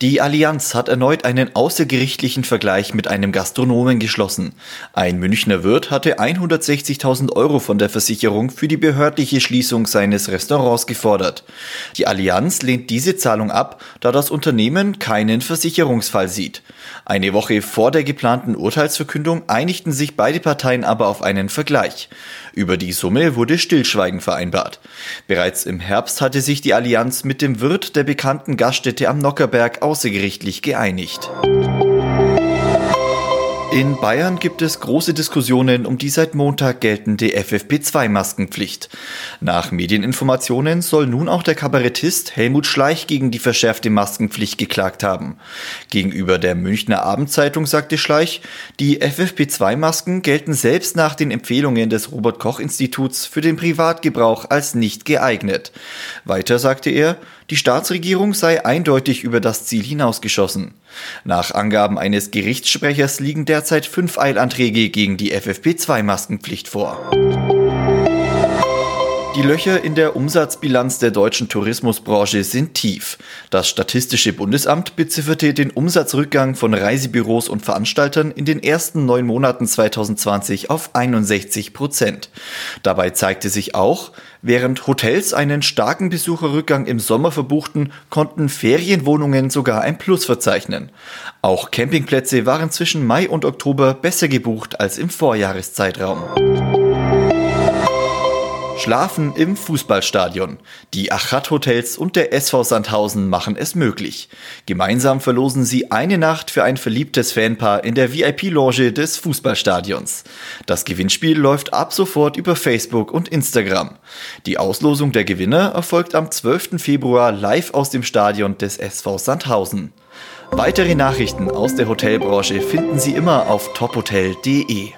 Die Allianz hat erneut einen außergerichtlichen Vergleich mit einem Gastronomen geschlossen. Ein Münchner Wirt hatte 160.000 Euro von der Versicherung für die behördliche Schließung seines Restaurants gefordert. Die Allianz lehnt diese Zahlung ab, da das Unternehmen keinen Versicherungsfall sieht. Eine Woche vor der geplanten Urteilsverkündung einigten sich beide Parteien aber auf einen Vergleich. Über die Summe wurde Stillschweigen vereinbart. Bereits im Herbst hatte sich die Allianz mit dem Wirt der bekannten Gaststätte am Nockerberg außergerichtlich geeinigt. In Bayern gibt es große Diskussionen um die seit Montag geltende FFP2-Maskenpflicht. Nach Medieninformationen soll nun auch der Kabarettist Helmut Schleich gegen die verschärfte Maskenpflicht geklagt haben. Gegenüber der Münchner Abendzeitung sagte Schleich, die FFP2-Masken gelten selbst nach den Empfehlungen des Robert Koch Instituts für den Privatgebrauch als nicht geeignet. Weiter sagte er, die Staatsregierung sei eindeutig über das Ziel hinausgeschossen. Nach Angaben eines Gerichtssprechers liegen derzeit fünf Eilanträge gegen die FFP2-Maskenpflicht vor. Die Löcher in der Umsatzbilanz der deutschen Tourismusbranche sind tief. Das Statistische Bundesamt bezifferte den Umsatzrückgang von Reisebüros und Veranstaltern in den ersten neun Monaten 2020 auf 61 Prozent. Dabei zeigte sich auch, während Hotels einen starken Besucherrückgang im Sommer verbuchten, konnten Ferienwohnungen sogar ein Plus verzeichnen. Auch Campingplätze waren zwischen Mai und Oktober besser gebucht als im Vorjahreszeitraum. Schlafen im Fußballstadion. Die Achat Hotels und der SV Sandhausen machen es möglich. Gemeinsam verlosen sie eine Nacht für ein verliebtes Fanpaar in der VIP-Loge des Fußballstadions. Das Gewinnspiel läuft ab sofort über Facebook und Instagram. Die Auslosung der Gewinner erfolgt am 12. Februar live aus dem Stadion des SV Sandhausen. Weitere Nachrichten aus der Hotelbranche finden Sie immer auf tophotel.de.